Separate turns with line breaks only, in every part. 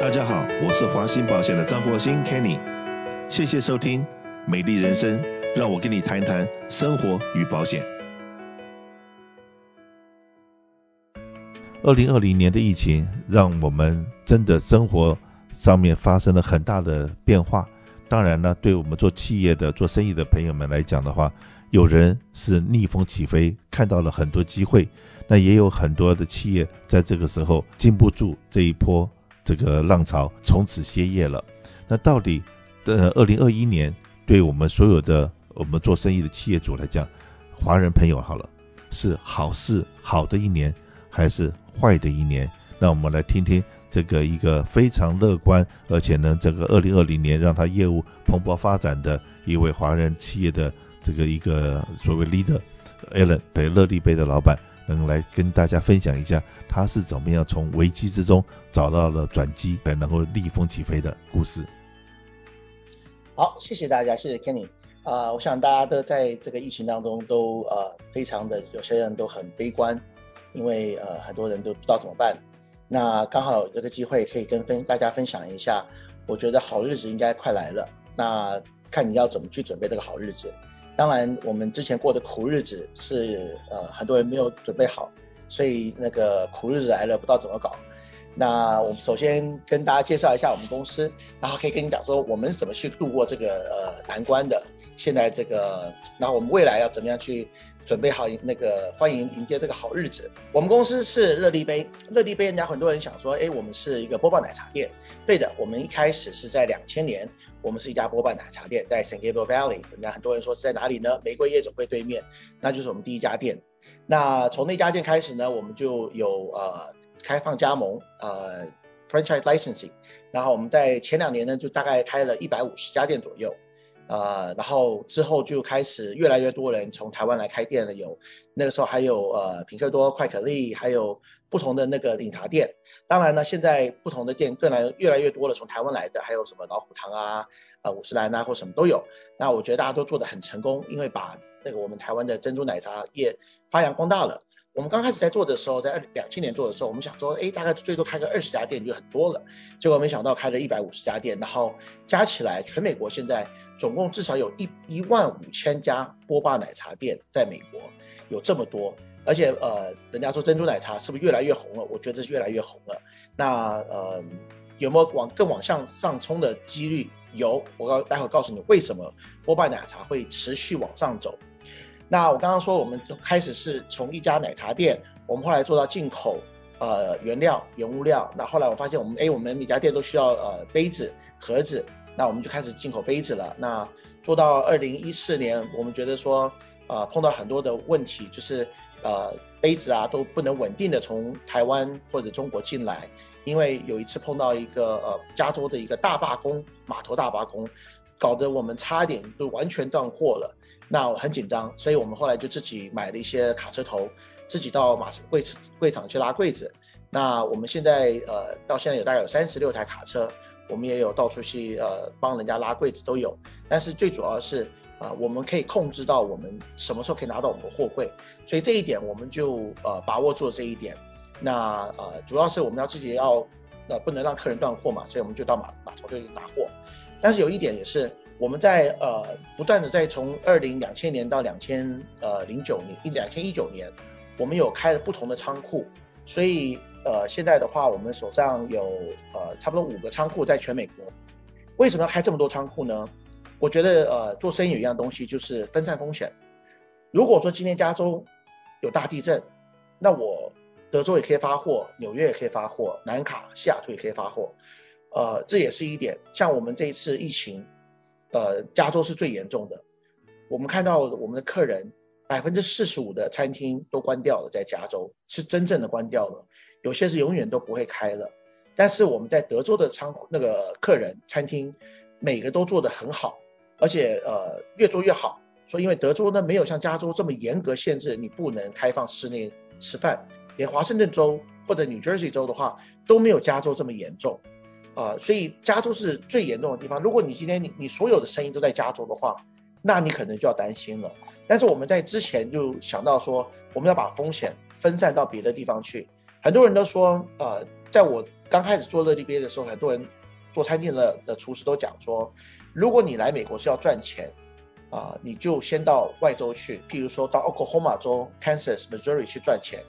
大家好，我是华兴保险的张国兴 Kenny，谢谢收听《美丽人生》，让我跟你谈一谈生活与保险。二零二零年的疫情，让我们真的生活上面发生了很大的变化。当然呢，对我们做企业的、做生意的朋友们来讲的话，有人是逆风起飞，看到了很多机会，那也有很多的企业在这个时候经不住这一波这个浪潮，从此歇业了。那到底，呃，二零二一年对我们所有的我们做生意的企业主来讲，华人朋友好了，是好事好的一年，还是坏的一年？那我们来听听这个一个非常乐观，而且呢，这个二零二零年让他业务蓬勃发展的一位华人企业的这个一个所谓 leader Alan 对乐利杯的老板，能来跟大家分享一下他是怎么样从危机之中找到了转机，才能够逆风起飞的故事。
好，谢谢大家，谢谢 Kenny 啊、我想大家都在这个疫情当中都呃非常的，有些人都很悲观，因为呃很多人都不知道怎么办。那刚好有这个机会可以跟分大家分享一下，我觉得好日子应该快来了。那看你要怎么去准备这个好日子。当然，我们之前过的苦日子是呃很多人没有准备好，所以那个苦日子来了不知道怎么搞。那我们首先跟大家介绍一下我们公司，然后可以跟你讲说我们怎么去度过这个呃难关的。现在这个，然后我们未来要怎么样去准备好那个欢迎迎接这个好日子。我们公司是乐力杯，乐力杯，人家很多人想说，哎，我们是一个波霸奶茶店。对的，我们一开始是在两千年。我们是一家波霸奶茶店，在 San Gabriel Valley。那很多人说是在哪里呢？玫瑰夜总会对面，那就是我们第一家店。那从那家店开始呢，我们就有呃开放加盟，呃 franchise licensing。然后我们在前两年呢，就大概开了一百五十家店左右。呃，然后之后就开始越来越多人从台湾来开店了，有那个时候还有呃品客多、快可力，还有不同的那个饮茶店。当然呢，现在不同的店更来越来越多了，从台湾来的还有什么老虎堂啊、啊五十岚啊或什么都有。那我觉得大家都做得很成功，因为把那个我们台湾的珍珠奶茶业发扬光大了。我们刚开始在做的时候，在二两千年做的时候，我们想说，哎，大概最多开个二十家店就很多了。结果没想到开了一百五十家店，然后加起来全美国现在总共至少有一一万五千家波霸奶茶店在美国，有这么多。而且呃，人家说珍珠奶茶是不是越来越红了？我觉得是越来越红了。那呃，有没有往更往向上冲的几率？有，我告待会告诉你为什么波霸奶茶会持续往上走。那我刚刚说，我们就开始是从一家奶茶店，我们后来做到进口，呃，原料、原物料。那后来我发现，我们哎，我们每家店都需要呃杯子、盒子，那我们就开始进口杯子了。那做到二零一四年，我们觉得说，呃，碰到很多的问题，就是呃杯子啊都不能稳定的从台湾或者中国进来，因为有一次碰到一个呃加州的一个大罢工，码头大罢工，搞得我们差点就完全断货了。那我很紧张，所以我们后来就自己买了一些卡车头，自己到马柜柜场去拉柜子。那我们现在呃到现在有大概有三十六台卡车，我们也有到处去呃帮人家拉柜子都有。但是最主要是啊、我们可以控制到我们什么时候可以拿到我们的货柜，所以这一点我们就呃把握住这一点。那呃主要是我们要自己要呃不能让客人断货嘛，所以我们就到码码头去拿货。但是有一点也是。我们在呃不断的在从二零两千年到两千呃零九年一两千一九年，我们有开了不同的仓库，所以呃现在的话，我们手上有呃差不多五个仓库在全美国。为什么要开这么多仓库呢？我觉得呃做生意有一样东西就是分散风险。如果说今天加州有大地震，那我德州也可以发货，纽约也可以发货，南卡、西雅图也可以发货，呃这也是一点。像我们这一次疫情。呃，加州是最严重的。我们看到我们的客人百分之四十五的餐厅都关掉了，在加州是真正的关掉了，有些是永远都不会开了。但是我们在德州的仓库那个客人餐厅，每个都做得很好，而且呃越做越好。说因为德州呢没有像加州这么严格限制，你不能开放室内吃饭，连华盛顿州或者 New Jersey 州的话都没有加州这么严重。啊、所以加州是最严重的地方。如果你今天你你所有的生意都在加州的话，那你可能就要担心了。但是我们在之前就想到说，我们要把风险分散到别的地方去。很多人都说，呃，在我刚开始做乐力杯的时候，很多人做餐厅的的厨师都讲说，如果你来美国是要赚钱，啊，你就先到外州去，譬如说到 Oklahoma 州、Kansas、Missouri 去赚钱，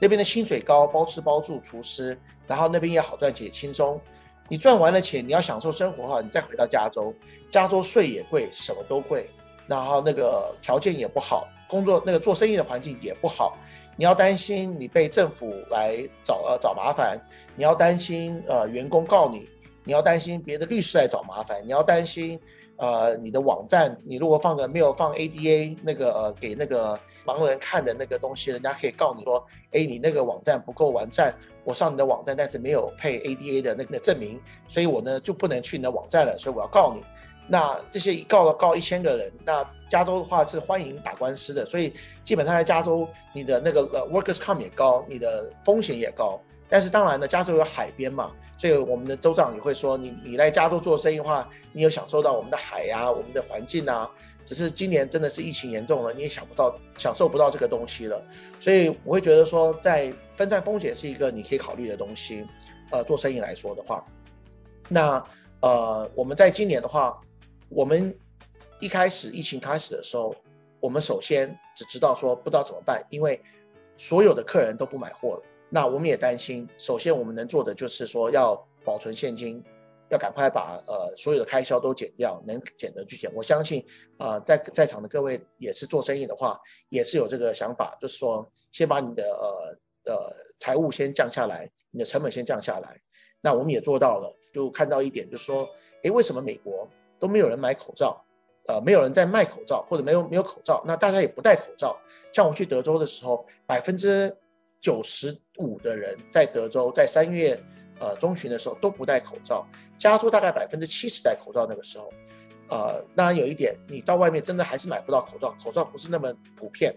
那边的薪水高，包吃包住，厨师，然后那边也好赚钱，轻松。你赚完了钱，你要享受生活的话，你再回到加州，加州税也贵，什么都贵，然后那个条件也不好，工作那个做生意的环境也不好。你要担心你被政府来找呃找麻烦，你要担心呃员工告你，你要担心别的律师来找麻烦，你要担心呃你的网站，你如果放个没有放 ADA 那个呃给那个盲人看的那个东西，人家可以告你说，哎你那个网站不够完善，我上你的网站但是没有配 ADA 的那个证明，所以我呢就不能去你的网站了，所以我要告你。那这些一告了告一千个人，那加州的话是欢迎打官司的，所以基本上在加州，你的那个呃 workers comp 也高，你的风险也高。但是当然呢，加州有海边嘛，所以我们的州长也会说，你你来加州做生意的话，你有享受到我们的海呀、啊，我们的环境啊。只是今年真的是疫情严重了，你也想不到享受不到这个东西了。所以我会觉得说，在分散风险是一个你可以考虑的东西。呃，做生意来说的话，那呃，我们在今年的话。我们一开始疫情开始的时候，我们首先只知道说不知道怎么办，因为所有的客人都不买货了。那我们也担心，首先我们能做的就是说要保存现金，要赶快把呃所有的开销都减掉，能减的去减。我相信啊、呃，在在场的各位也是做生意的话，也是有这个想法，就是说先把你的呃呃财务先降下来，你的成本先降下来。那我们也做到了，就看到一点，就是说，诶，为什么美国？都没有人买口罩，呃，没有人在卖口罩，或者没有没有口罩，那大家也不戴口罩。像我去德州的时候，百分之九十五的人在德州在三月呃中旬的时候都不戴口罩，加州大概百分之七十戴口罩那个时候，呃，当然有一点，你到外面真的还是买不到口罩，口罩不是那么普遍。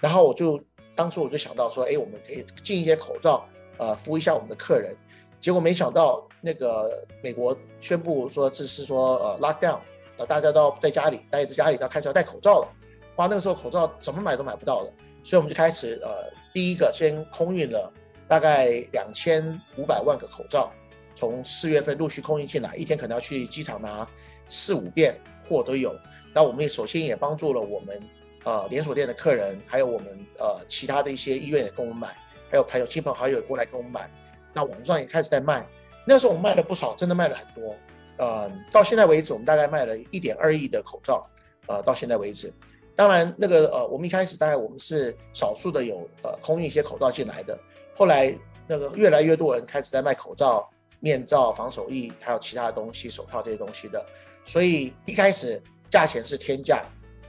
然后我就当初我就想到说，哎，我们可以进一些口罩，呃，服务一下我们的客人。结果没想到，那个美国宣布说这是说呃 lockdown，呃大家都在家里待在家里，要开始要戴口罩了。哇，那个时候口罩怎么买都买不到了，所以我们就开始呃第一个先空运了大概两千五百万个口罩，从四月份陆续空运进来，一天可能要去机场拿四五遍货都有。那我们也首先也帮助了我们呃连锁店的客人，还有我们呃其他的一些医院也跟我们买，还有朋友亲朋好友过来跟我们买。那网上也开始在卖，那时候我们卖了不少，真的卖了很多。呃，到现在为止，我们大概卖了一点二亿的口罩。呃，到现在为止，当然那个呃，我们一开始大概我们是少数的有呃空运一些口罩进来的，后来那个越来越多人开始在卖口罩、面罩、防手液，还有其他的东西、手套这些东西的，所以一开始价钱是天价。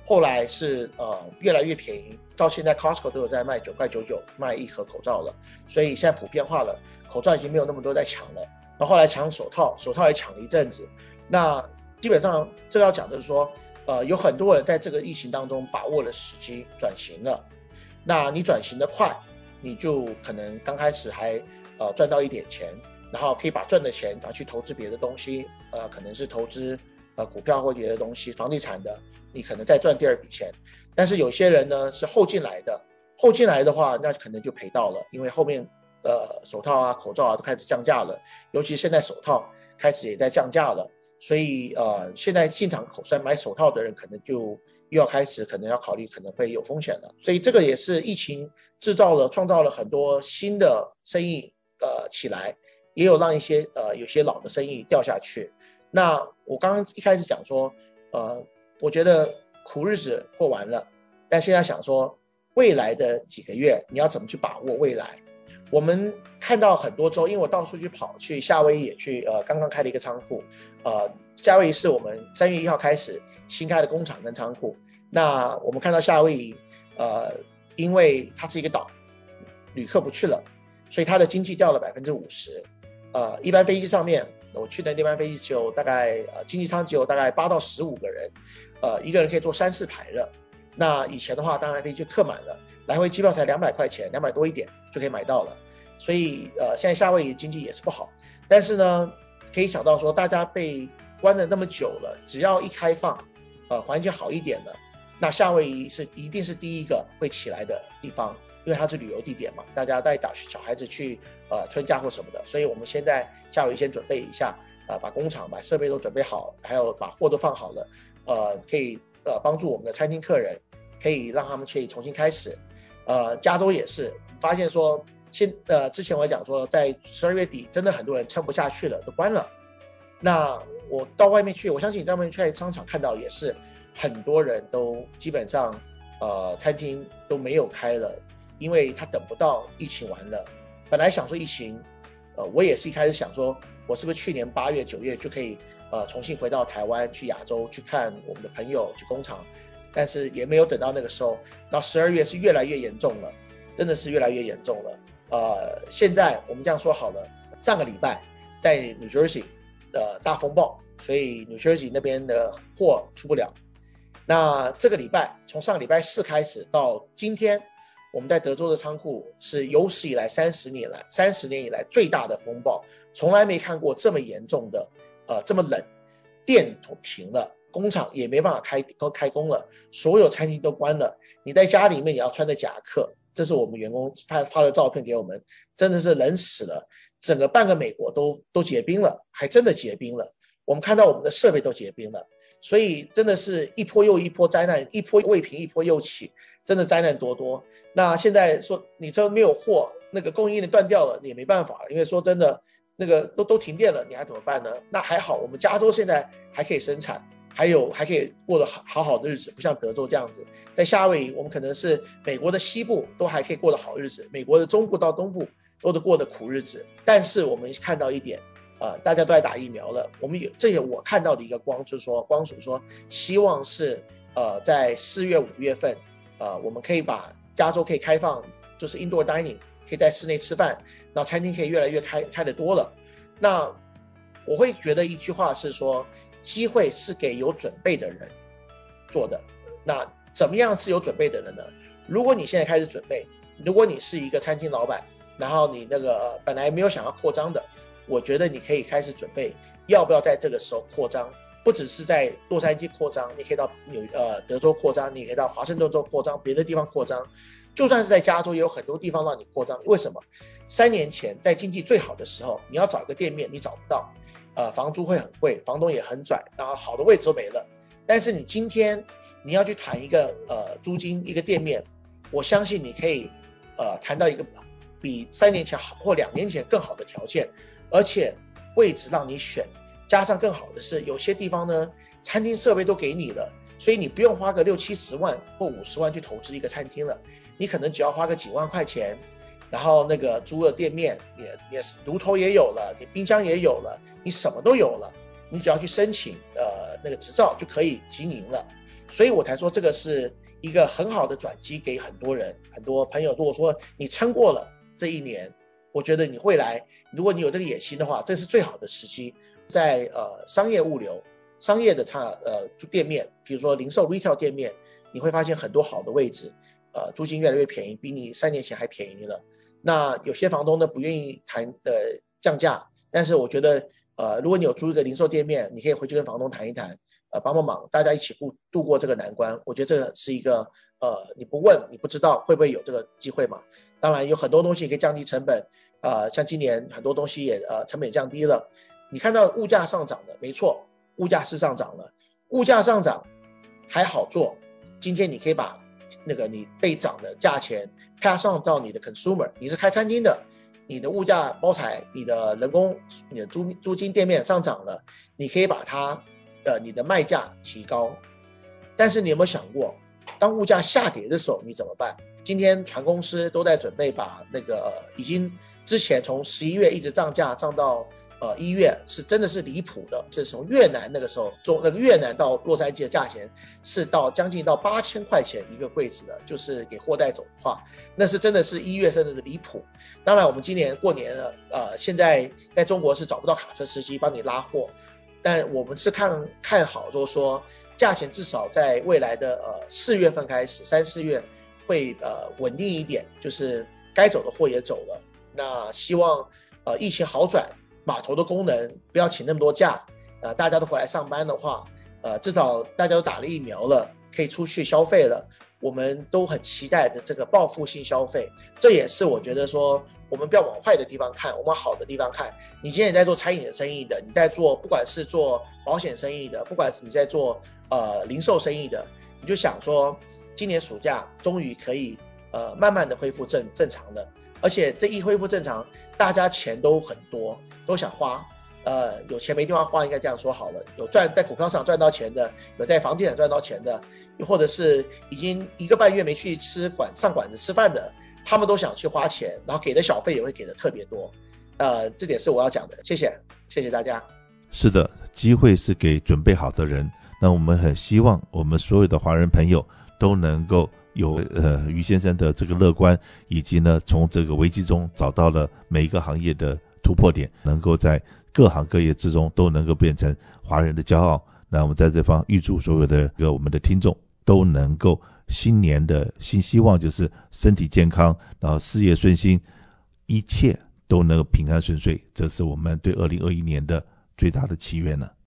后来是呃越来越便宜，到现在 Costco 都有在卖九块九九卖一盒口罩了，所以现在普遍化了，口罩已经没有那么多在抢了。然后后来抢手套，手套也抢了一阵子。那基本上这个要讲的是说，呃，有很多人在这个疫情当中把握了时机转型了。那你转型的快，你就可能刚开始还呃赚到一点钱，然后可以把赚的钱拿去投资别的东西，呃，可能是投资。呃，股票或别的东西，房地产的，你可能再赚第二笔钱。但是有些人呢是后进来的，后进来的话，那可能就赔到了，因为后面呃手套啊、口罩啊都开始降价了，尤其现在手套开始也在降价了，所以呃现在进场口算买手套的人可能就又要开始可能要考虑可能会有风险了。所以这个也是疫情制造了创造了很多新的生意呃起来，也有让一些呃有些老的生意掉下去。那我刚刚一开始讲说，呃，我觉得苦日子过完了，但现在想说，未来的几个月你要怎么去把握未来？我们看到很多州，因为我到处去跑，去夏威夷也去，呃，刚刚开了一个仓库，呃，夏威夷是我们三月一号开始新开的工厂跟仓库。那我们看到夏威夷，呃，因为它是一个岛，旅客不去了，所以它的经济掉了百分之五十，呃，一般飞机上面。我去的那班飞机只有大概呃经济舱只有大概八到十五个人，呃一个人可以坐三四排了。那以前的话，当然可以就客满了，来回机票才两百块钱，两百多一点就可以买到了。所以呃现在夏威夷经济也是不好，但是呢可以想到说大家被关了那么久了，只要一开放，呃环境好一点了，那夏威夷是一定是第一个会起来的地方，因为它是旅游地点嘛，大家带小小孩子去呃春假或什么的，所以我们现在夏威夷先准备一下，呃，把工厂把设备都准备好，还有把货都放好了，呃，可以呃帮助我们的餐厅客人，可以让他们可以重新开始。呃，加州也是发现说，现呃之前我讲说，在十二月底真的很多人撑不下去了，都关了。那我到外面去，我相信你在外面去商场看到也是很多人都基本上呃餐厅都没有开了。因为他等不到疫情完了，本来想说疫情，呃，我也是一开始想说，我是不是去年八月九月就可以，呃，重新回到台湾去亚洲去看我们的朋友去工厂，但是也没有等到那个时候，到十二月是越来越严重了，真的是越来越严重了。呃，现在我们这样说好了，上个礼拜在 New Jersey 的大风暴，所以 New Jersey 那边的货出不了。那这个礼拜从上个礼拜四开始到今天。我们在德州的仓库是有史以来三十年来三十年以来最大的风暴，从来没看过这么严重的，呃，这么冷，电都停了，工厂也没办法开都开工了，所有餐厅都关了，你在家里面也要穿着夹克，这是我们员工发发的照片给我们，真的是冷死了，整个半个美国都都结冰了，还真的结冰了，我们看到我们的设备都结冰了，所以真的是一波又一波灾难，一波未平一波又起。真的灾难多多。那现在说你这没有货，那个供应链断掉了，你也没办法。因为说真的，那个都都停电了，你还怎么办呢？那还好，我们加州现在还可以生产，还有还可以过得好好好的日子，不像德州这样子。在夏威夷，我们可能是美国的西部都还可以过得好日子，美国的中部到东部都得过得苦日子。但是我们看到一点，啊、呃，大家都在打疫苗了。我们有这些我看到的一个光，就是说光署说希望是呃在四月五月份。呃，我们可以把加州可以开放，就是 indoor dining，可以在室内吃饭，那餐厅可以越来越开开得多了。那我会觉得一句话是说，机会是给有准备的人做的。那怎么样是有准备的人呢？如果你现在开始准备，如果你是一个餐厅老板，然后你那个本来没有想要扩张的，我觉得你可以开始准备，要不要在这个时候扩张。不只是在洛杉矶扩张，你可以到纽呃德州扩张，你可以到华盛顿州扩张，别的地方扩张，就算是在加州也有很多地方让你扩张。为什么？三年前在经济最好的时候，你要找一个店面你找不到，呃，房租会很贵，房东也很拽，然后好的位置都没了。但是你今天你要去谈一个呃租金一个店面，我相信你可以呃谈到一个比三年前好或两年前更好的条件，而且位置让你选。加上更好的是，有些地方呢，餐厅设备都给你了，所以你不用花个六七十万或五十万去投资一个餐厅了，你可能只要花个几万块钱，然后那个租的店面也也是炉头也有了，你冰箱也有了，你什么都有了，你只要去申请呃那个执照就可以经营了，所以我才说这个是一个很好的转机给很多人很多朋友。如果说你撑过了这一年，我觉得你未来如果你有这个野心的话，这是最好的时机。在呃商业物流、商业的差呃店面，比如说零售 retail 店面，你会发现很多好的位置，呃租金越来越便宜，比你三年前还便宜了。那有些房东呢不愿意谈呃降价，但是我觉得呃如果你有租一个零售店面，你可以回去跟房东谈一谈，呃帮帮忙，大家一起度度过这个难关。我觉得这是一个呃你不问你不知道会不会有这个机会嘛。当然有很多东西可以降低成本，呃像今年很多东西也呃成本降低了。你看到物价上涨的，没错，物价是上涨了。物价上涨还好做，今天你可以把那个你被涨的价钱 pass on 到你的 consumer。你是开餐厅的，你的物价包材、你的人工、你的租租金店面上涨了，你可以把它呃你的卖价提高。但是你有没有想过，当物价下跌的时候你怎么办？今天船公司都在准备把那个已经之前从十一月一直涨价涨到。呃，一月是真的是离谱的，是从越南那个时候，从那个越南到洛杉矶的价钱是到将近到八千块钱一个柜子的，就是给货带走的话，那是真的是一月份的离谱。当然，我们今年过年了，呃，现在在中国是找不到卡车司机帮你拉货，但我们是看看好，就是说价钱至少在未来的呃四月份开始，三四月会呃稳定一点，就是该走的货也走了。那希望呃疫情好转。码头的功能不要请那么多假，呃，大家都回来上班的话，呃，至少大家都打了疫苗了，可以出去消费了，我们都很期待的这个报复性消费，这也是我觉得说，我们不要往坏的地方看，我们往好的地方看。你今天也在做餐饮的生意的，你在做不管是做保险生意的，不管是你在做呃零售生意的，你就想说，今年暑假终于可以呃慢慢的恢复正正常了，而且这一恢复正常，大家钱都很多，都想花。呃，有钱没地方花，应该这样说好了。有赚在股票上赚到钱的，有在房地产赚到钱的，又或者是已经一个半月没去吃馆上馆子吃饭的，他们都想去花钱，然后给的小费也会给的特别多。呃，这点是我要讲的。谢谢，谢谢大家。
是的，机会是给准备好的人。那我们很希望我们所有的华人朋友都能够有呃于先生的这个乐观，以及呢从这个危机中找到了每一个行业的突破点，能够在。各行各业之中都能够变成华人的骄傲。那我们在这方预祝所有的个我们的听众都能够新年的新希望就是身体健康，然后事业顺心，一切都能够平安顺遂。这是我们对二零二一年的最大的祈愿呢。